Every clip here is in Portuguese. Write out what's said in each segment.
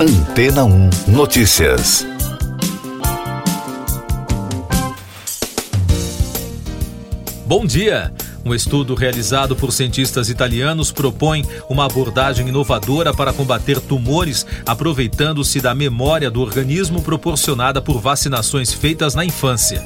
Antena 1 Notícias. Bom dia! Um estudo realizado por cientistas italianos propõe uma abordagem inovadora para combater tumores, aproveitando-se da memória do organismo proporcionada por vacinações feitas na infância.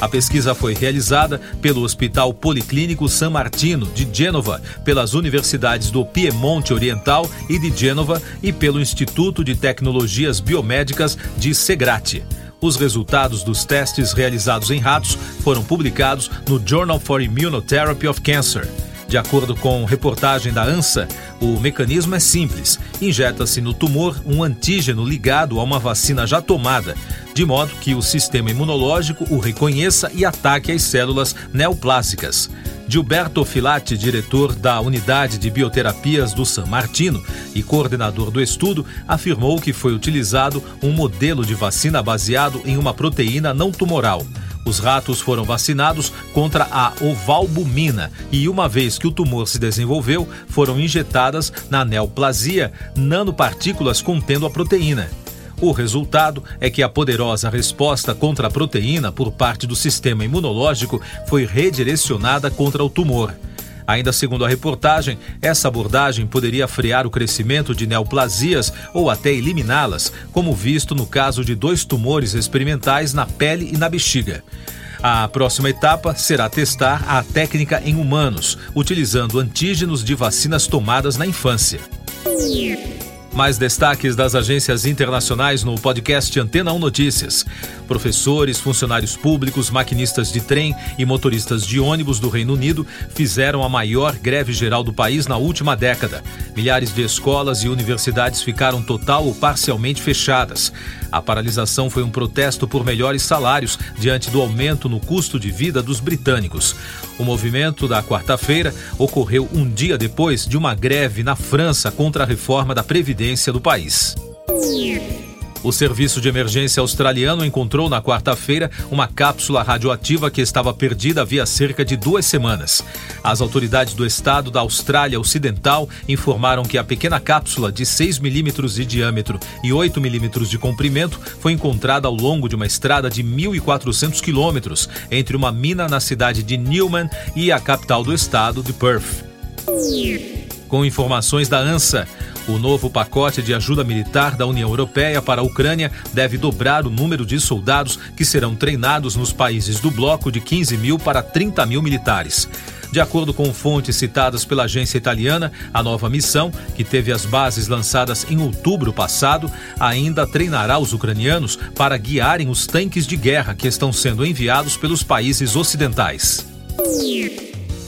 A pesquisa foi realizada pelo Hospital Policlínico San Martino, de Gênova, pelas universidades do Piemonte Oriental e de Gênova e pelo Instituto de Tecnologias Biomédicas de Segrate. Os resultados dos testes realizados em ratos foram publicados no Journal for Immunotherapy of Cancer. De acordo com reportagem da ANSA, o mecanismo é simples. Injeta-se no tumor um antígeno ligado a uma vacina já tomada, de modo que o sistema imunológico o reconheça e ataque as células neoplásicas. Gilberto Filati, diretor da Unidade de Bioterapias do San Martino e coordenador do estudo, afirmou que foi utilizado um modelo de vacina baseado em uma proteína não tumoral. Os ratos foram vacinados contra a ovalbumina e, uma vez que o tumor se desenvolveu, foram injetadas na neoplasia nanopartículas contendo a proteína. O resultado é que a poderosa resposta contra a proteína por parte do sistema imunológico foi redirecionada contra o tumor. Ainda segundo a reportagem, essa abordagem poderia frear o crescimento de neoplasias ou até eliminá-las, como visto no caso de dois tumores experimentais na pele e na bexiga. A próxima etapa será testar a técnica em humanos, utilizando antígenos de vacinas tomadas na infância. Mais destaques das agências internacionais no podcast Antena 1 Notícias. Professores, funcionários públicos, maquinistas de trem e motoristas de ônibus do Reino Unido fizeram a maior greve geral do país na última década. Milhares de escolas e universidades ficaram total ou parcialmente fechadas. A paralisação foi um protesto por melhores salários diante do aumento no custo de vida dos britânicos. O movimento da quarta-feira ocorreu um dia depois de uma greve na França contra a reforma da Previdência do país. O Serviço de Emergência Australiano encontrou na quarta-feira uma cápsula radioativa que estava perdida havia cerca de duas semanas. As autoridades do estado da Austrália Ocidental informaram que a pequena cápsula de 6 milímetros de diâmetro e 8 milímetros de comprimento foi encontrada ao longo de uma estrada de 1.400 quilômetros entre uma mina na cidade de Newman e a capital do estado de Perth. Com informações da ANSA, o novo pacote de ajuda militar da União Europeia para a Ucrânia deve dobrar o número de soldados que serão treinados nos países do bloco de 15 mil para 30 mil militares. De acordo com fontes citadas pela agência italiana, a nova missão, que teve as bases lançadas em outubro passado, ainda treinará os ucranianos para guiarem os tanques de guerra que estão sendo enviados pelos países ocidentais.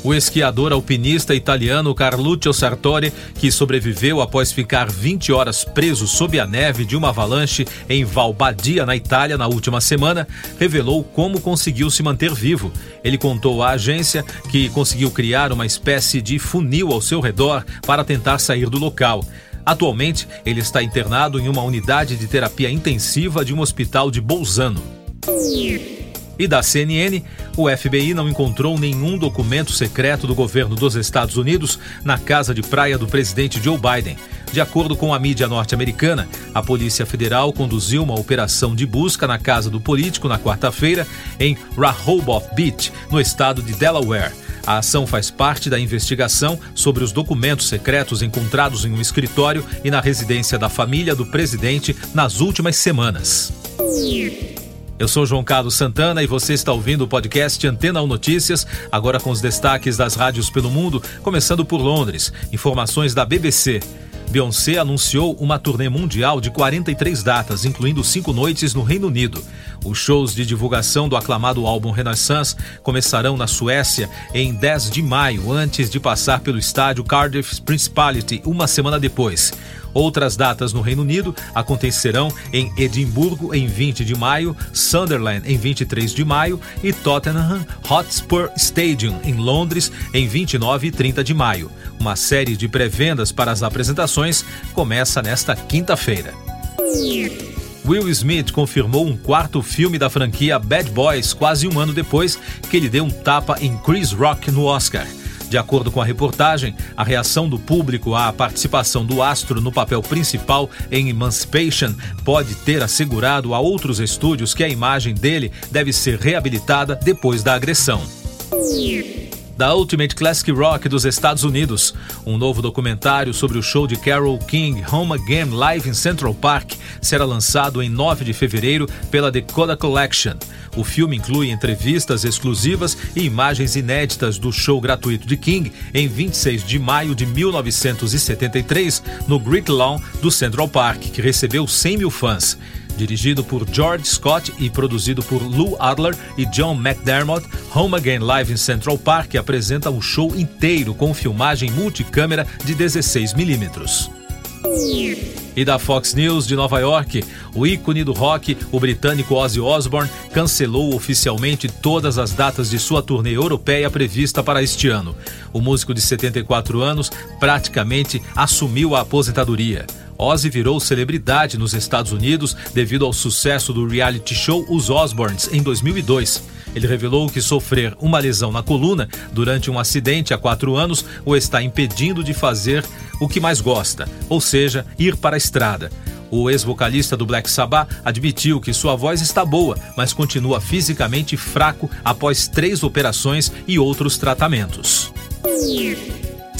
O esquiador alpinista italiano Carluccio Sartori, que sobreviveu após ficar 20 horas preso sob a neve de uma avalanche em Valbadia, na Itália, na última semana, revelou como conseguiu se manter vivo. Ele contou à agência que conseguiu criar uma espécie de funil ao seu redor para tentar sair do local. Atualmente, ele está internado em uma unidade de terapia intensiva de um hospital de Bolzano. E da CNN, o FBI não encontrou nenhum documento secreto do governo dos Estados Unidos na casa de praia do presidente Joe Biden. De acordo com a mídia norte-americana, a Polícia Federal conduziu uma operação de busca na casa do político na quarta-feira em Rehoboth Beach, no estado de Delaware. A ação faz parte da investigação sobre os documentos secretos encontrados em um escritório e na residência da família do presidente nas últimas semanas. Eu sou João Carlos Santana e você está ouvindo o podcast Antena 1 Notícias, agora com os destaques das rádios pelo mundo, começando por Londres. Informações da BBC. Beyoncé anunciou uma turnê mundial de 43 datas, incluindo cinco noites no Reino Unido. Os shows de divulgação do aclamado álbum Renaissance começarão na Suécia em 10 de maio, antes de passar pelo estádio Cardiff Principality uma semana depois. Outras datas no Reino Unido acontecerão em Edimburgo em 20 de maio, Sunderland em 23 de maio e Tottenham Hotspur Stadium em Londres em 29 e 30 de maio. Uma série de pré-vendas para as apresentações começa nesta quinta-feira. Will Smith confirmou um quarto filme da franquia Bad Boys quase um ano depois que ele deu um tapa em Chris Rock no Oscar. De acordo com a reportagem, a reação do público à participação do astro no papel principal em Emancipation pode ter assegurado a outros estúdios que a imagem dele deve ser reabilitada depois da agressão da Ultimate Classic Rock dos Estados Unidos. Um novo documentário sobre o show de Carole King, Home Again Live in Central Park, será lançado em 9 de fevereiro pela Dakota Collection. O filme inclui entrevistas exclusivas e imagens inéditas do show gratuito de King em 26 de maio de 1973 no Great Lawn do Central Park, que recebeu 100 mil fãs. Dirigido por George Scott e produzido por Lou Adler e John McDermott, Home Again Live in Central Park apresenta um show inteiro com filmagem multicâmera de 16mm. E da Fox News de Nova York, o ícone do rock, o britânico Ozzy Osbourne, cancelou oficialmente todas as datas de sua turnê europeia prevista para este ano. O músico de 74 anos praticamente assumiu a aposentadoria. Ozzy virou celebridade nos Estados Unidos devido ao sucesso do reality show Os Osbournes em 2002. Ele revelou que sofrer uma lesão na coluna durante um acidente há quatro anos o está impedindo de fazer o que mais gosta, ou seja, ir para a estrada. O ex-vocalista do Black Sabbath admitiu que sua voz está boa, mas continua fisicamente fraco após três operações e outros tratamentos.